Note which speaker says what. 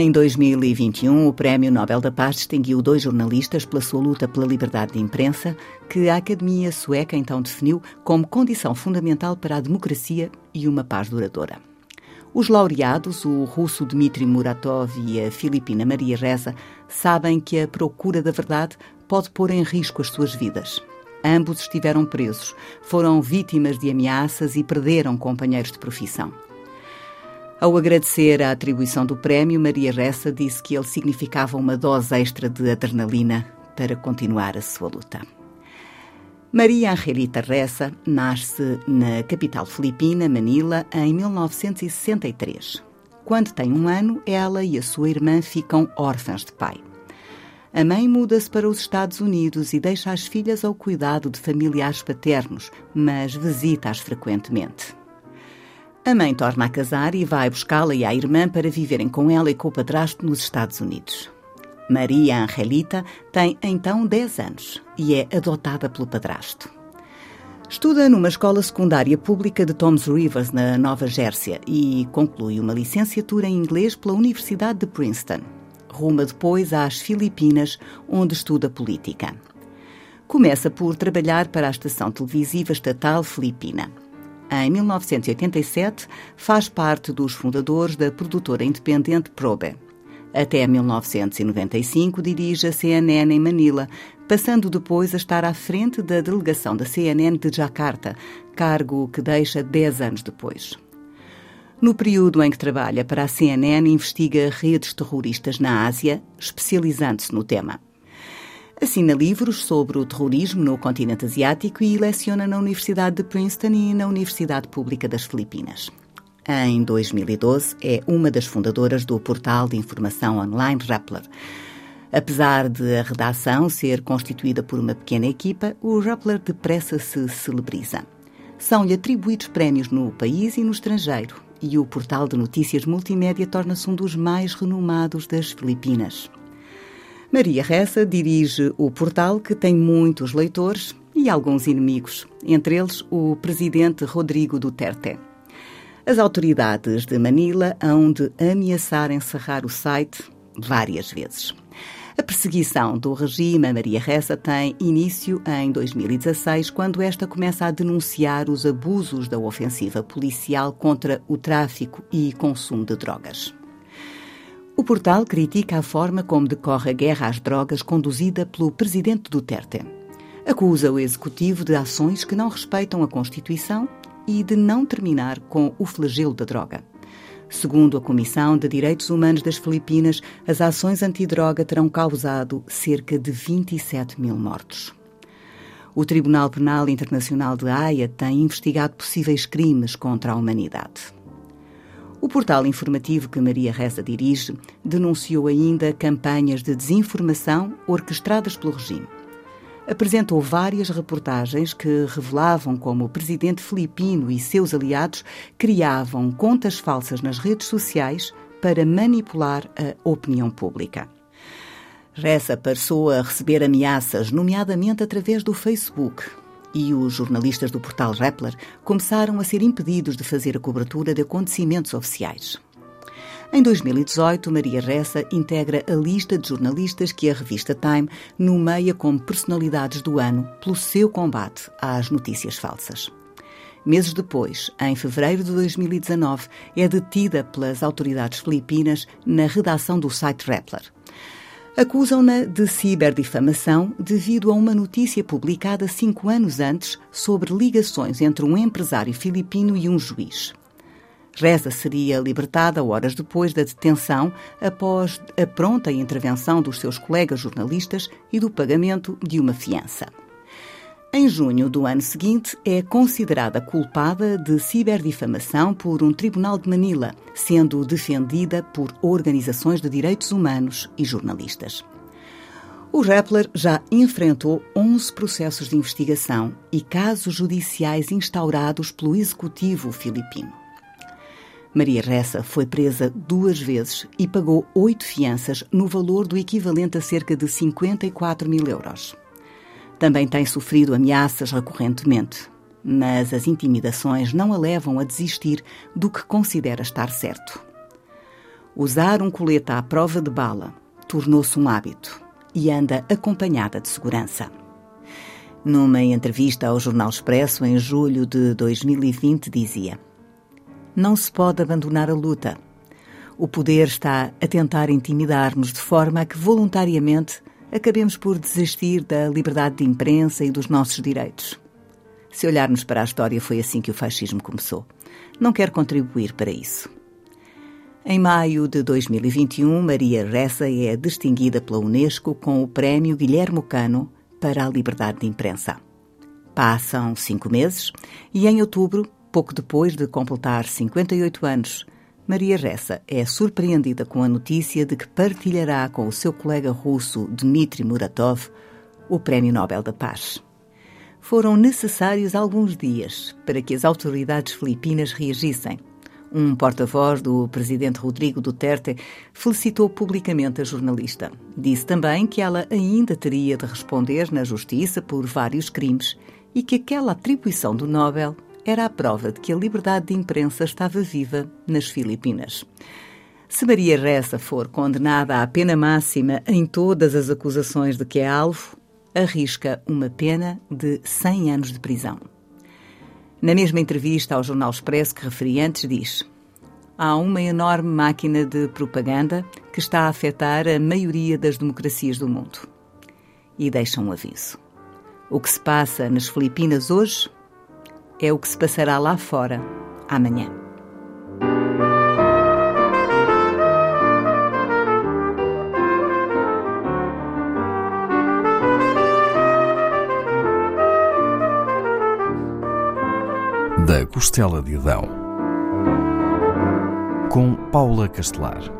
Speaker 1: Em 2021, o Prémio Nobel da Paz distinguiu dois jornalistas pela sua luta pela liberdade de imprensa, que a Academia Sueca então definiu como condição fundamental para a democracia e uma paz duradoura. Os laureados, o russo Dmitry Muratov e a filipina Maria Reza, sabem que a procura da verdade pode pôr em risco as suas vidas. Ambos estiveram presos, foram vítimas de ameaças e perderam companheiros de profissão. Ao agradecer a atribuição do prémio, Maria Ressa disse que ele significava uma dose extra de adrenalina para continuar a sua luta. Maria Angelita Ressa nasce na capital filipina, Manila, em 1963. Quando tem um ano, ela e a sua irmã ficam órfãs de pai. A mãe muda-se para os Estados Unidos e deixa as filhas ao cuidado de familiares paternos, mas visita-as frequentemente. A mãe torna a casar e vai buscá-la e a irmã para viverem com ela e com o padrasto nos Estados Unidos. Maria Angelita tem então 10 anos e é adotada pelo padrasto. Estuda numa escola secundária pública de Toms Rivers, na Nova Gércia, e conclui uma licenciatura em inglês pela Universidade de Princeton. Ruma depois às Filipinas, onde estuda política. Começa por trabalhar para a estação televisiva estatal filipina. Em 1987, faz parte dos fundadores da produtora independente Probe. Até 1995 dirige a CNN em Manila, passando depois a estar à frente da delegação da CNN de Jakarta, cargo que deixa 10 anos depois. No período em que trabalha para a CNN, investiga redes terroristas na Ásia, especializando-se no tema. Assina livros sobre o terrorismo no continente asiático e leciona na Universidade de Princeton e na Universidade Pública das Filipinas. Em 2012, é uma das fundadoras do portal de informação online Rappler. Apesar de a redação ser constituída por uma pequena equipa, o Rappler depressa se celebriza. São-lhe atribuídos prémios no país e no estrangeiro, e o portal de notícias multimédia torna-se um dos mais renomados das Filipinas. Maria Ressa dirige o portal que tem muitos leitores e alguns inimigos, entre eles o presidente Rodrigo Duterte. As autoridades de Manila hão de ameaçar encerrar o site várias vezes. A perseguição do regime a Maria Ressa tem início em 2016, quando esta começa a denunciar os abusos da ofensiva policial contra o tráfico e consumo de drogas. O portal critica a forma como decorre a guerra às drogas conduzida pelo presidente Duterte. Acusa o executivo de ações que não respeitam a Constituição e de não terminar com o flagelo da droga. Segundo a Comissão de Direitos Humanos das Filipinas, as ações antidroga terão causado cerca de 27 mil mortos. O Tribunal Penal Internacional de Haia tem investigado possíveis crimes contra a humanidade. O portal informativo que Maria Reza dirige denunciou ainda campanhas de desinformação orquestradas pelo regime. Apresentou várias reportagens que revelavam como o presidente filipino e seus aliados criavam contas falsas nas redes sociais para manipular a opinião pública. Reza passou a receber ameaças, nomeadamente através do Facebook, e os jornalistas do portal Rappler começaram a ser impedidos de fazer a cobertura de acontecimentos oficiais. Em 2018, Maria Ressa integra a lista de jornalistas que a revista Time nomeia como personalidades do ano pelo seu combate às notícias falsas. Meses depois, em fevereiro de 2019, é detida pelas autoridades filipinas na redação do site Rappler. Acusam-na de ciberdifamação devido a uma notícia publicada cinco anos antes sobre ligações entre um empresário filipino e um juiz. Reza seria libertada horas depois da detenção, após a pronta intervenção dos seus colegas jornalistas e do pagamento de uma fiança. Em junho do ano seguinte, é considerada culpada de ciberdifamação por um tribunal de Manila, sendo defendida por organizações de direitos humanos e jornalistas. O Rappler já enfrentou 11 processos de investigação e casos judiciais instaurados pelo executivo filipino. Maria Ressa foi presa duas vezes e pagou oito fianças no valor do equivalente a cerca de 54 mil euros. Também tem sofrido ameaças recorrentemente, mas as intimidações não a levam a desistir do que considera estar certo. Usar um colete à prova de bala tornou-se um hábito e anda acompanhada de segurança. Numa entrevista ao Jornal Expresso em julho de 2020, dizia: Não se pode abandonar a luta. O poder está a tentar intimidar-nos de forma a que voluntariamente acabemos por desistir da liberdade de imprensa e dos nossos direitos. Se olharmos para a história, foi assim que o fascismo começou. Não quero contribuir para isso. Em maio de 2021, Maria Ressa é distinguida pela Unesco com o Prémio Guilherme Cano para a Liberdade de Imprensa. Passam cinco meses e, em outubro, pouco depois de completar 58 anos, Maria Ressa é surpreendida com a notícia de que partilhará com o seu colega russo Dmitry Muratov o Prémio Nobel da Paz. Foram necessários alguns dias para que as autoridades filipinas reagissem um porta-voz do presidente Rodrigo Duterte felicitou publicamente a jornalista. Disse também que ela ainda teria de responder na justiça por vários crimes e que aquela atribuição do Nobel era a prova de que a liberdade de imprensa estava viva nas Filipinas. Se Maria Ressa for condenada à pena máxima em todas as acusações de que é alvo, arrisca uma pena de 100 anos de prisão. Na mesma entrevista ao Jornal Expresso que referi antes, diz: Há uma enorme máquina de propaganda que está a afetar a maioria das democracias do mundo. E deixa um aviso. O que se passa nas Filipinas hoje é o que se passará lá fora amanhã.
Speaker 2: Da Costela de Adão, com Paula Castelar.